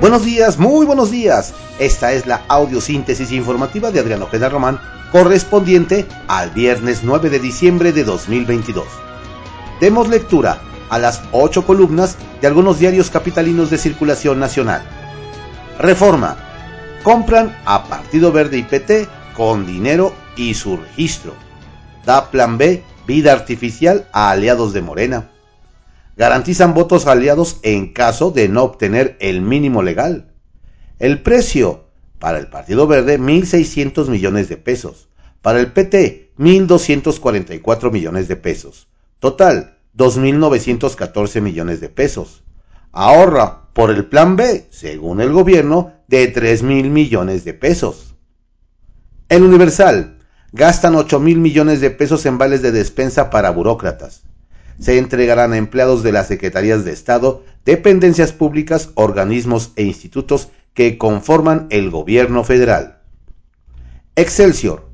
Buenos días, muy buenos días. Esta es la audiosíntesis informativa de Adriano Ojeda Román, correspondiente al viernes 9 de diciembre de 2022. Demos lectura a las ocho columnas de algunos diarios capitalinos de circulación nacional. Reforma. Compran a Partido Verde y PT con dinero y su registro. Da plan B, vida artificial a aliados de Morena garantizan votos aliados en caso de no obtener el mínimo legal. El precio para el Partido Verde 1.600 millones de pesos, para el PT 1.244 millones de pesos, total 2.914 millones de pesos. Ahorra por el plan B, según el gobierno, de 3.000 millones de pesos. El Universal gastan 8.000 millones de pesos en vales de despensa para burócratas se entregarán a empleados de las Secretarías de Estado, dependencias públicas, organismos e institutos que conforman el gobierno federal. Excelsior.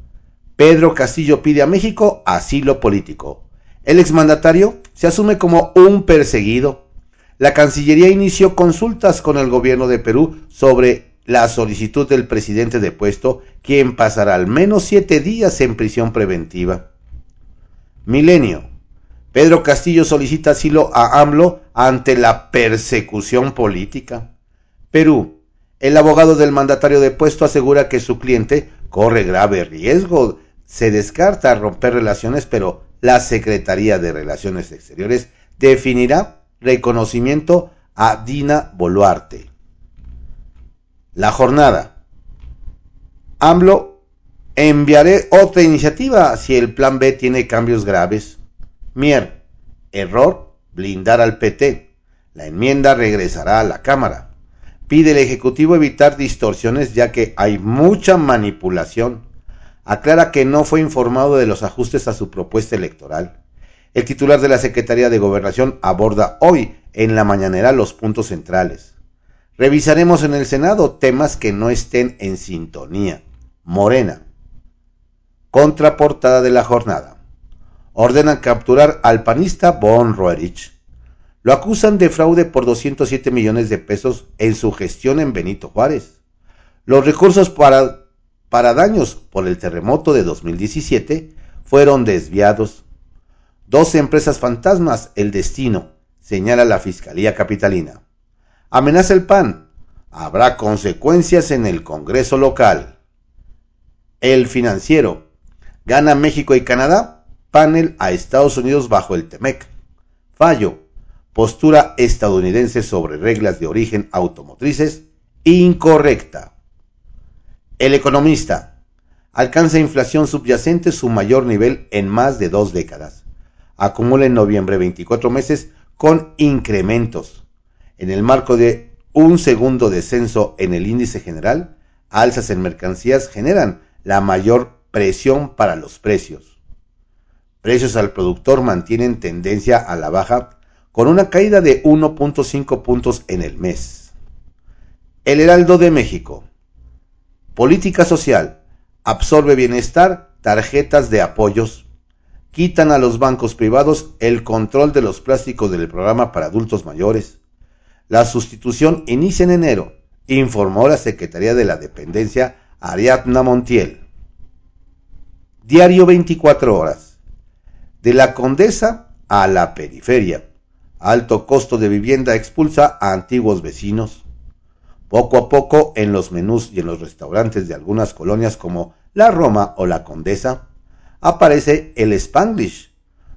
Pedro Castillo pide a México asilo político. El exmandatario se asume como un perseguido. La Cancillería inició consultas con el gobierno de Perú sobre la solicitud del presidente depuesto, quien pasará al menos siete días en prisión preventiva. Milenio. Pedro Castillo solicita asilo a AMLO ante la persecución política. Perú. El abogado del mandatario depuesto asegura que su cliente corre grave riesgo. Se descarta romper relaciones, pero la Secretaría de Relaciones Exteriores definirá reconocimiento a Dina Boluarte. La jornada. AMLO enviaré otra iniciativa si el plan B tiene cambios graves. Mier. Error. Blindar al PT. La enmienda regresará a la Cámara. Pide el Ejecutivo evitar distorsiones ya que hay mucha manipulación. Aclara que no fue informado de los ajustes a su propuesta electoral. El titular de la Secretaría de Gobernación aborda hoy en la mañanera los puntos centrales. Revisaremos en el Senado temas que no estén en sintonía. Morena. Contraportada de la jornada ordenan capturar al panista Von Roerich. Lo acusan de fraude por 207 millones de pesos en su gestión en Benito Juárez. Los recursos para, para daños por el terremoto de 2017 fueron desviados. Dos empresas fantasmas, el destino, señala la Fiscalía Capitalina. Amenaza el PAN. Habrá consecuencias en el Congreso local. El financiero. ¿Gana México y Canadá? Panel a Estados Unidos bajo el TEMEC. Fallo. Postura estadounidense sobre reglas de origen automotrices incorrecta. El economista. Alcanza inflación subyacente su mayor nivel en más de dos décadas. Acumula en noviembre 24 meses con incrementos. En el marco de un segundo descenso en el índice general, alzas en mercancías generan la mayor presión para los precios precios al productor mantienen tendencia a la baja con una caída de 1.5 puntos en el mes. El Heraldo de México. Política social. Absorbe bienestar, tarjetas de apoyos. Quitan a los bancos privados el control de los plásticos del programa para adultos mayores. La sustitución inicia en enero, informó la Secretaría de la Dependencia Ariadna Montiel. Diario 24 horas de la Condesa a la periferia. Alto costo de vivienda expulsa a antiguos vecinos. Poco a poco en los menús y en los restaurantes de algunas colonias como la Roma o la Condesa aparece el Spanglish.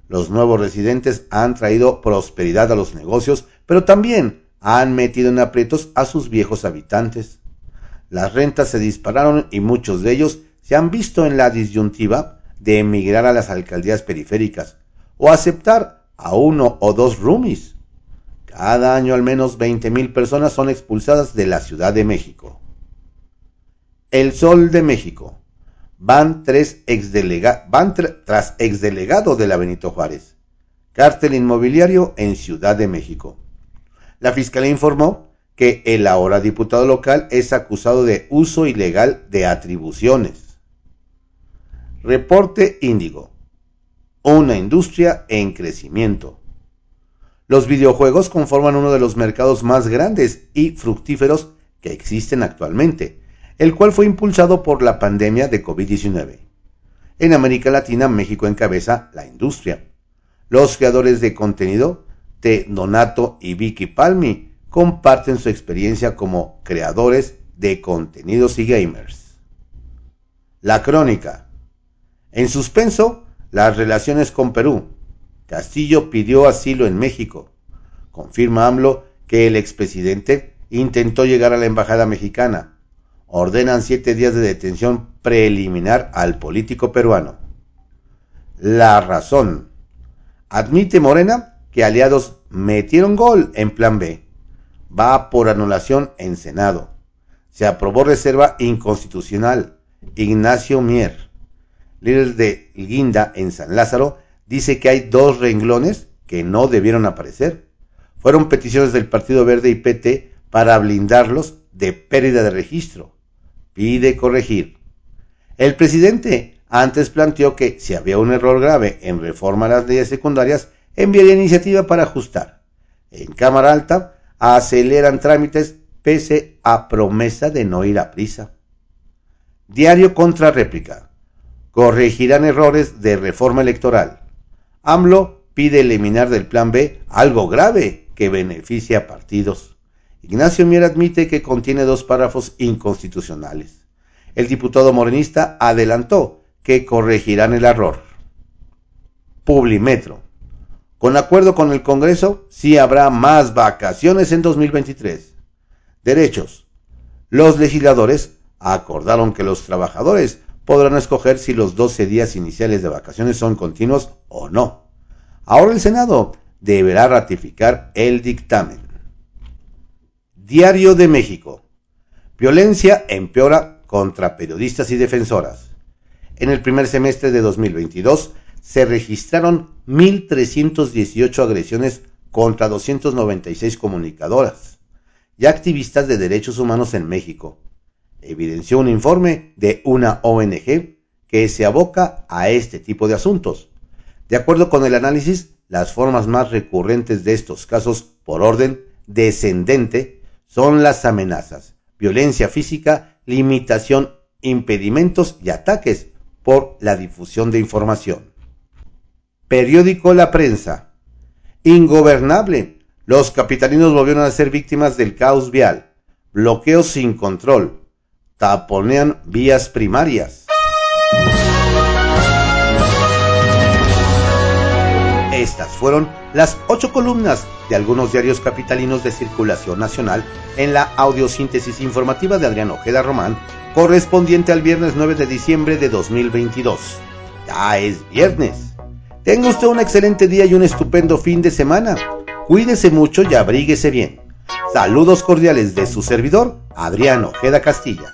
Los nuevos residentes han traído prosperidad a los negocios, pero también han metido en aprietos a sus viejos habitantes. Las rentas se dispararon y muchos de ellos se han visto en la disyuntiva de emigrar a las alcaldías periféricas o aceptar a uno o dos roomies. Cada año al menos 20.000 personas son expulsadas de la Ciudad de México. El Sol de México. Van, tres van tras exdelegado de la Benito Juárez. Cártel inmobiliario en Ciudad de México. La fiscalía informó que el ahora diputado local es acusado de uso ilegal de atribuciones. Reporte Índigo. Una industria en crecimiento. Los videojuegos conforman uno de los mercados más grandes y fructíferos que existen actualmente, el cual fue impulsado por la pandemia de COVID-19. En América Latina, México encabeza la industria. Los creadores de contenido, T. Donato y Vicky Palmi, comparten su experiencia como creadores de contenidos y gamers. La crónica. En suspenso, las relaciones con Perú. Castillo pidió asilo en México. Confirma AMLO que el expresidente intentó llegar a la embajada mexicana. Ordenan siete días de detención preliminar al político peruano. La razón. Admite Morena que aliados metieron gol en plan B. Va por anulación en Senado. Se aprobó reserva inconstitucional. Ignacio Mier, líder de Guinda en San Lázaro, dice que hay dos renglones que no debieron aparecer. Fueron peticiones del Partido Verde y PT para blindarlos de pérdida de registro. Pide corregir. El presidente antes planteó que si había un error grave en reforma a las leyes secundarias, enviaría iniciativa para ajustar. En Cámara Alta aceleran trámites pese a promesa de no ir a prisa. Diario contra réplica. Corregirán errores de reforma electoral. AMLO pide eliminar del Plan B algo grave que beneficia a partidos. Ignacio Mier admite que contiene dos párrafos inconstitucionales. El diputado morenista adelantó que corregirán el error. Publimetro. Con acuerdo con el Congreso, sí habrá más vacaciones en 2023. Derechos. Los legisladores acordaron que los trabajadores podrán escoger si los 12 días iniciales de vacaciones son continuos o no. Ahora el Senado deberá ratificar el dictamen. Diario de México. Violencia empeora contra periodistas y defensoras. En el primer semestre de 2022 se registraron 1.318 agresiones contra 296 comunicadoras y activistas de derechos humanos en México, evidenció un informe de una ONG que se aboca a este tipo de asuntos. De acuerdo con el análisis, las formas más recurrentes de estos casos por orden descendente son las amenazas, violencia física, limitación, impedimentos y ataques por la difusión de información. Periódico La Prensa. Ingobernable. Los capitalinos volvieron a ser víctimas del caos vial. Bloqueos sin control. Taponean vías primarias. Estas fueron las ocho columnas de algunos diarios capitalinos de circulación nacional en la audiosíntesis informativa de Adrián Ojeda Román, correspondiente al viernes 9 de diciembre de 2022. Ya es viernes. Tenga usted un excelente día y un estupendo fin de semana. Cuídese mucho y abríguese bien. Saludos cordiales de su servidor, Adrián Ojeda Castilla.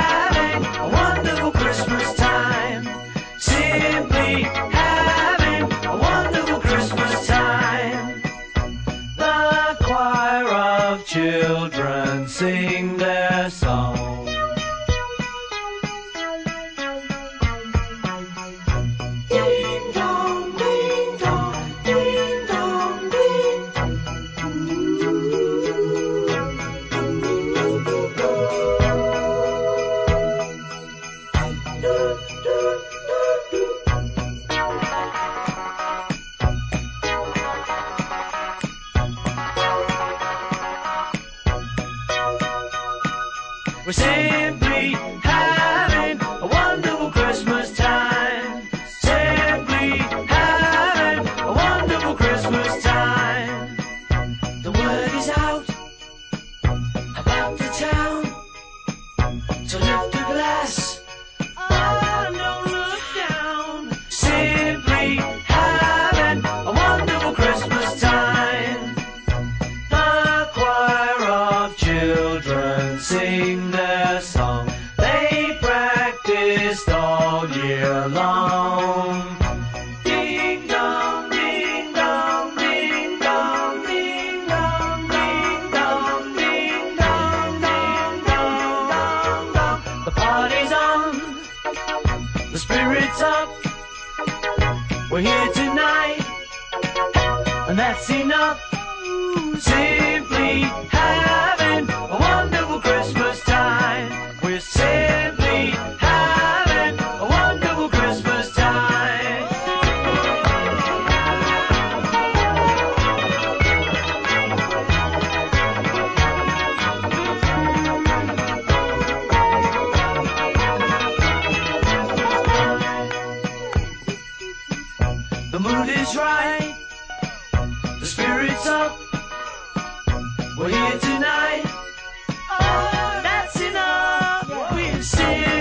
Wonderful Christmas time. We're simply having a wonderful Christmas time. Simply having a wonderful Christmas time. The word is out about the town So. look that's enough. Simply having a wonderful Christmas time. We're simply having a wonderful Christmas time. The mood is right, the spirit's up. We're here tonight. Oh, that's enough. We've seen.